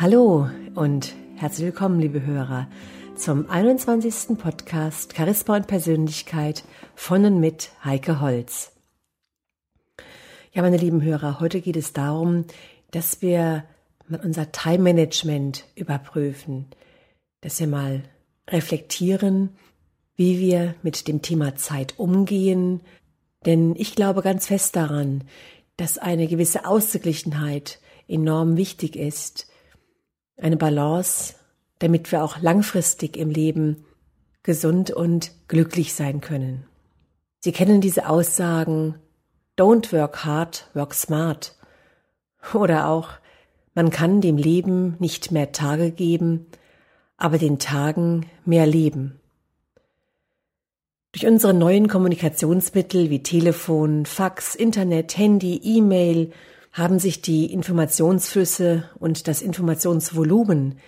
Hallo und herzlich willkommen, liebe Hörer, zum 21. Podcast Charisma und Persönlichkeit von und mit Heike Holz. Ja, meine lieben Hörer, heute geht es darum, dass wir mal unser Time Management überprüfen, dass wir mal reflektieren, wie wir mit dem Thema Zeit umgehen, denn ich glaube ganz fest daran, dass eine gewisse Ausgeglichenheit enorm wichtig ist, eine Balance, damit wir auch langfristig im Leben gesund und glücklich sein können. Sie kennen diese Aussagen Don't work hard, work smart. Oder auch man kann dem Leben nicht mehr Tage geben, aber den Tagen mehr Leben. Durch unsere neuen Kommunikationsmittel wie Telefon, Fax, Internet, Handy, E-Mail haben sich die Informationsflüsse und das Informationsvolumen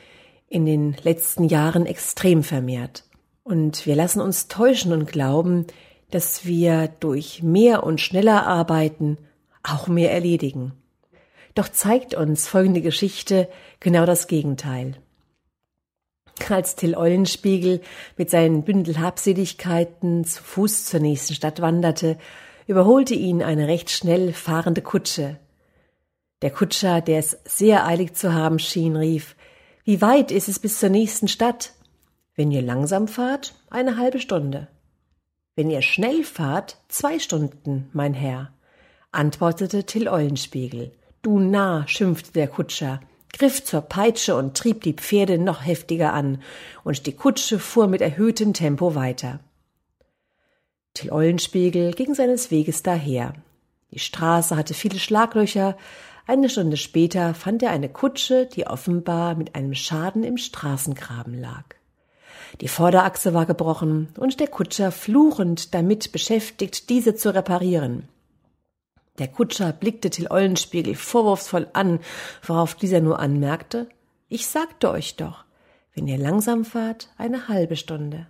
in den letzten Jahren extrem vermehrt. Und wir lassen uns täuschen und glauben, dass wir durch mehr und schneller arbeiten auch mehr erledigen. Doch zeigt uns folgende Geschichte genau das Gegenteil. Als Till Eulenspiegel mit seinen Bündel Habseligkeiten zu Fuß zur nächsten Stadt wanderte, überholte ihn eine recht schnell fahrende Kutsche. Der Kutscher, der es sehr eilig zu haben schien, rief Wie weit ist es bis zur nächsten Stadt? Wenn ihr langsam fahrt, eine halbe Stunde. Wenn ihr schnell fahrt, zwei Stunden, mein Herr, antwortete Till Eulenspiegel. Du Narr, schimpfte der Kutscher, griff zur Peitsche und trieb die Pferde noch heftiger an, und die Kutsche fuhr mit erhöhtem Tempo weiter. Till Eulenspiegel ging seines Weges daher. Die Straße hatte viele Schlaglöcher, eine Stunde später fand er eine Kutsche, die offenbar mit einem Schaden im Straßengraben lag. Die Vorderachse war gebrochen und der Kutscher fluchend damit beschäftigt, diese zu reparieren. Der Kutscher blickte Till Eulenspiegel vorwurfsvoll an, worauf dieser nur anmerkte, ich sagte euch doch, wenn ihr langsam fahrt, eine halbe Stunde.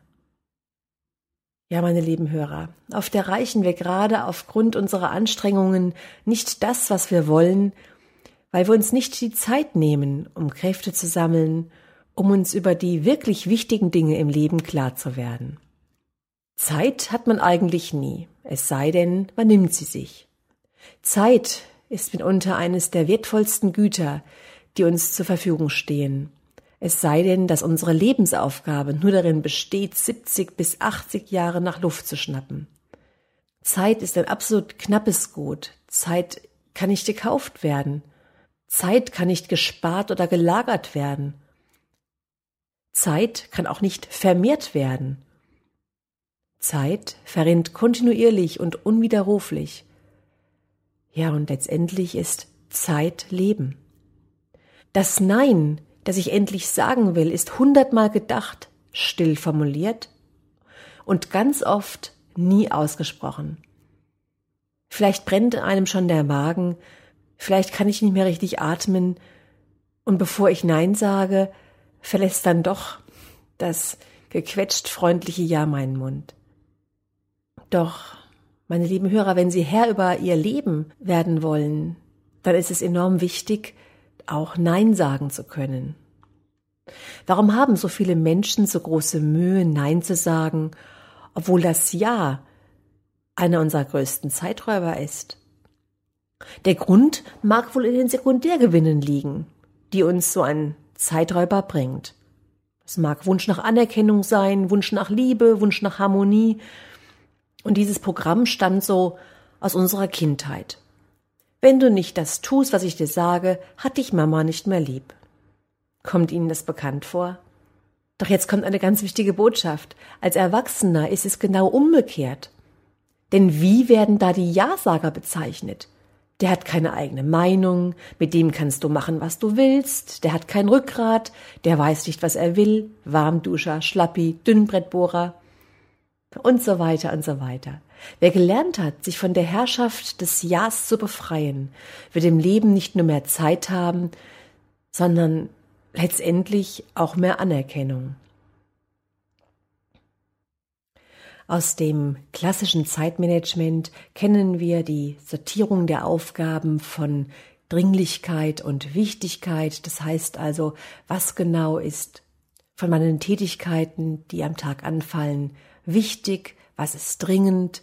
Ja, meine lieben Hörer, oft erreichen wir gerade aufgrund unserer Anstrengungen nicht das, was wir wollen, weil wir uns nicht die Zeit nehmen, um Kräfte zu sammeln, um uns über die wirklich wichtigen Dinge im Leben klar zu werden. Zeit hat man eigentlich nie, es sei denn, man nimmt sie sich. Zeit ist mitunter eines der wertvollsten Güter, die uns zur Verfügung stehen es sei denn, dass unsere Lebensaufgabe nur darin besteht, 70 bis 80 Jahre nach Luft zu schnappen. Zeit ist ein absolut knappes Gut. Zeit kann nicht gekauft werden. Zeit kann nicht gespart oder gelagert werden. Zeit kann auch nicht vermehrt werden. Zeit verrinnt kontinuierlich und unwiderruflich. Ja, und letztendlich ist Zeit Leben. Das Nein das ich endlich sagen will, ist hundertmal gedacht, still formuliert und ganz oft nie ausgesprochen. Vielleicht brennt einem schon der Magen, vielleicht kann ich nicht mehr richtig atmen, und bevor ich Nein sage, verlässt dann doch das gequetscht freundliche Ja meinen Mund. Doch, meine lieben Hörer, wenn Sie Herr über Ihr Leben werden wollen, dann ist es enorm wichtig, auch Nein sagen zu können. Warum haben so viele Menschen so große Mühe, Nein zu sagen, obwohl das Ja einer unserer größten Zeiträuber ist? Der Grund mag wohl in den Sekundärgewinnen liegen, die uns so ein Zeiträuber bringt. Es mag Wunsch nach Anerkennung sein, Wunsch nach Liebe, Wunsch nach Harmonie. Und dieses Programm stammt so aus unserer Kindheit. Wenn du nicht das tust, was ich dir sage, hat dich Mama nicht mehr lieb. Kommt Ihnen das bekannt vor? Doch jetzt kommt eine ganz wichtige Botschaft. Als Erwachsener ist es genau umgekehrt. Denn wie werden da die Ja-Sager bezeichnet? Der hat keine eigene Meinung, mit dem kannst du machen, was du willst, der hat kein Rückgrat, der weiß nicht, was er will, Warmduscher, Schlappi, Dünnbrettbohrer und so weiter und so weiter. Wer gelernt hat, sich von der Herrschaft des Ja's zu befreien, wird im Leben nicht nur mehr Zeit haben, sondern letztendlich auch mehr Anerkennung. Aus dem klassischen Zeitmanagement kennen wir die Sortierung der Aufgaben von Dringlichkeit und Wichtigkeit. Das heißt also, was genau ist von meinen Tätigkeiten, die am Tag anfallen, wichtig, was ist dringend,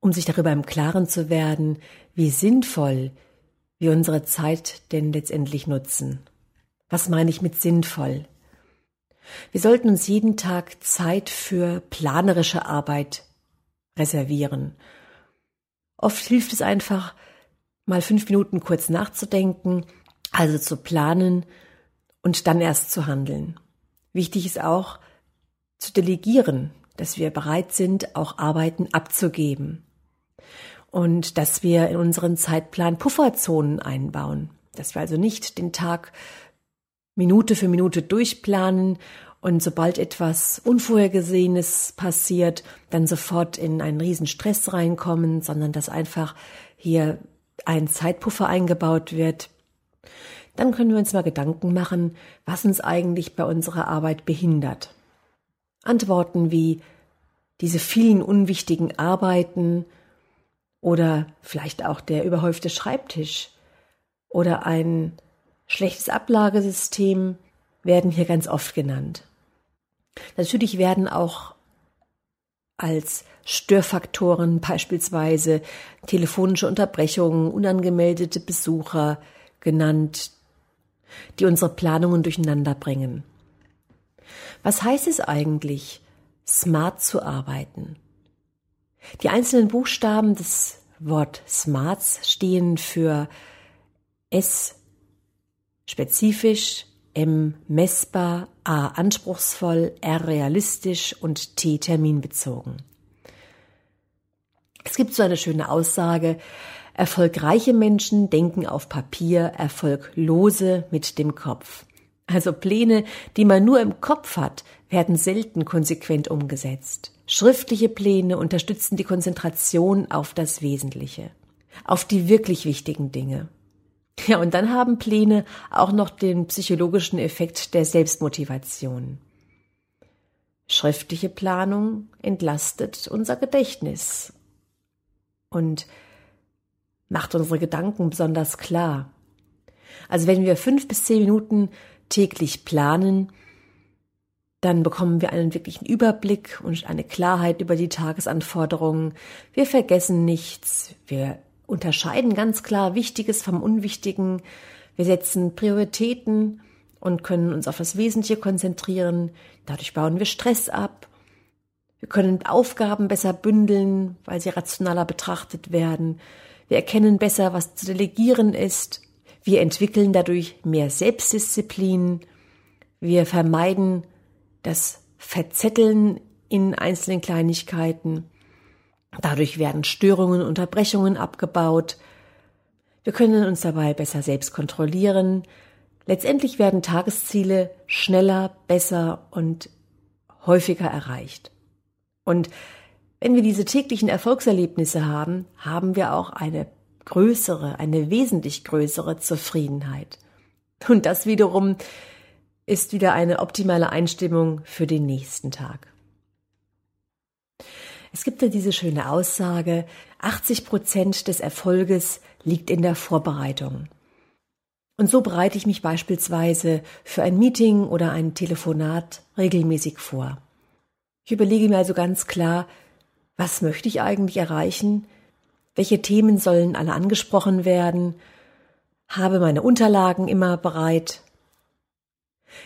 um sich darüber im Klaren zu werden, wie sinnvoll wir unsere Zeit denn letztendlich nutzen. Was meine ich mit sinnvoll? Wir sollten uns jeden Tag Zeit für planerische Arbeit reservieren. Oft hilft es einfach, mal fünf Minuten kurz nachzudenken, also zu planen und dann erst zu handeln. Wichtig ist auch zu delegieren, dass wir bereit sind, auch Arbeiten abzugeben und dass wir in unseren Zeitplan Pufferzonen einbauen, dass wir also nicht den Tag Minute für Minute durchplanen und sobald etwas Unvorhergesehenes passiert, dann sofort in einen riesen Stress reinkommen, sondern dass einfach hier ein Zeitpuffer eingebaut wird, dann können wir uns mal Gedanken machen, was uns eigentlich bei unserer Arbeit behindert. Antworten wie diese vielen unwichtigen Arbeiten oder vielleicht auch der überhäufte Schreibtisch oder ein schlechtes Ablagesystem werden hier ganz oft genannt. Natürlich werden auch als Störfaktoren beispielsweise telefonische Unterbrechungen, unangemeldete Besucher genannt, die unsere Planungen durcheinander bringen. Was heißt es eigentlich, smart zu arbeiten? Die einzelnen Buchstaben des Wort Smarts stehen für S spezifisch, M messbar, A anspruchsvoll, R realistisch und T terminbezogen. Es gibt so eine schöne Aussage, erfolgreiche Menschen denken auf Papier, erfolglose mit dem Kopf. Also Pläne, die man nur im Kopf hat, werden selten konsequent umgesetzt. Schriftliche Pläne unterstützen die Konzentration auf das Wesentliche, auf die wirklich wichtigen Dinge. Ja, und dann haben Pläne auch noch den psychologischen Effekt der Selbstmotivation. Schriftliche Planung entlastet unser Gedächtnis und macht unsere Gedanken besonders klar. Also wenn wir fünf bis zehn Minuten täglich planen, dann bekommen wir einen wirklichen Überblick und eine Klarheit über die Tagesanforderungen. Wir vergessen nichts. Wir unterscheiden ganz klar Wichtiges vom Unwichtigen. Wir setzen Prioritäten und können uns auf das Wesentliche konzentrieren. Dadurch bauen wir Stress ab. Wir können Aufgaben besser bündeln, weil sie rationaler betrachtet werden. Wir erkennen besser, was zu delegieren ist. Wir entwickeln dadurch mehr Selbstdisziplin. Wir vermeiden das Verzetteln in einzelnen Kleinigkeiten. Dadurch werden Störungen, Unterbrechungen abgebaut. Wir können uns dabei besser selbst kontrollieren. Letztendlich werden Tagesziele schneller, besser und häufiger erreicht. Und wenn wir diese täglichen Erfolgserlebnisse haben, haben wir auch eine größere, eine wesentlich größere Zufriedenheit. Und das wiederum ist wieder eine optimale Einstimmung für den nächsten Tag. Es gibt ja diese schöne Aussage, 80 Prozent des Erfolges liegt in der Vorbereitung. Und so bereite ich mich beispielsweise für ein Meeting oder ein Telefonat regelmäßig vor. Ich überlege mir also ganz klar, was möchte ich eigentlich erreichen? Welche Themen sollen alle angesprochen werden? Habe meine Unterlagen immer bereit?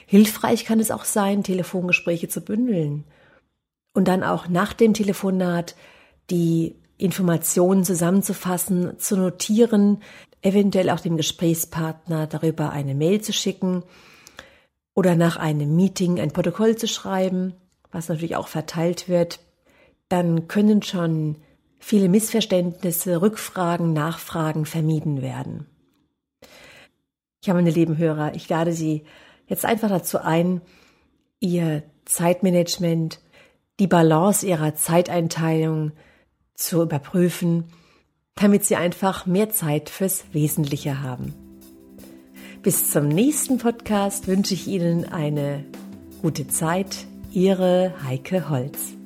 Hilfreich kann es auch sein, Telefongespräche zu bündeln und dann auch nach dem Telefonat die Informationen zusammenzufassen, zu notieren, eventuell auch dem Gesprächspartner darüber eine Mail zu schicken oder nach einem Meeting ein Protokoll zu schreiben, was natürlich auch verteilt wird, dann können schon viele Missverständnisse, Rückfragen, Nachfragen vermieden werden. Ja, meine lieben Hörer, ich lade Sie jetzt einfach dazu ein, Ihr Zeitmanagement die Balance ihrer Zeiteinteilung zu überprüfen, damit sie einfach mehr Zeit fürs Wesentliche haben. Bis zum nächsten Podcast wünsche ich Ihnen eine gute Zeit. Ihre Heike Holz.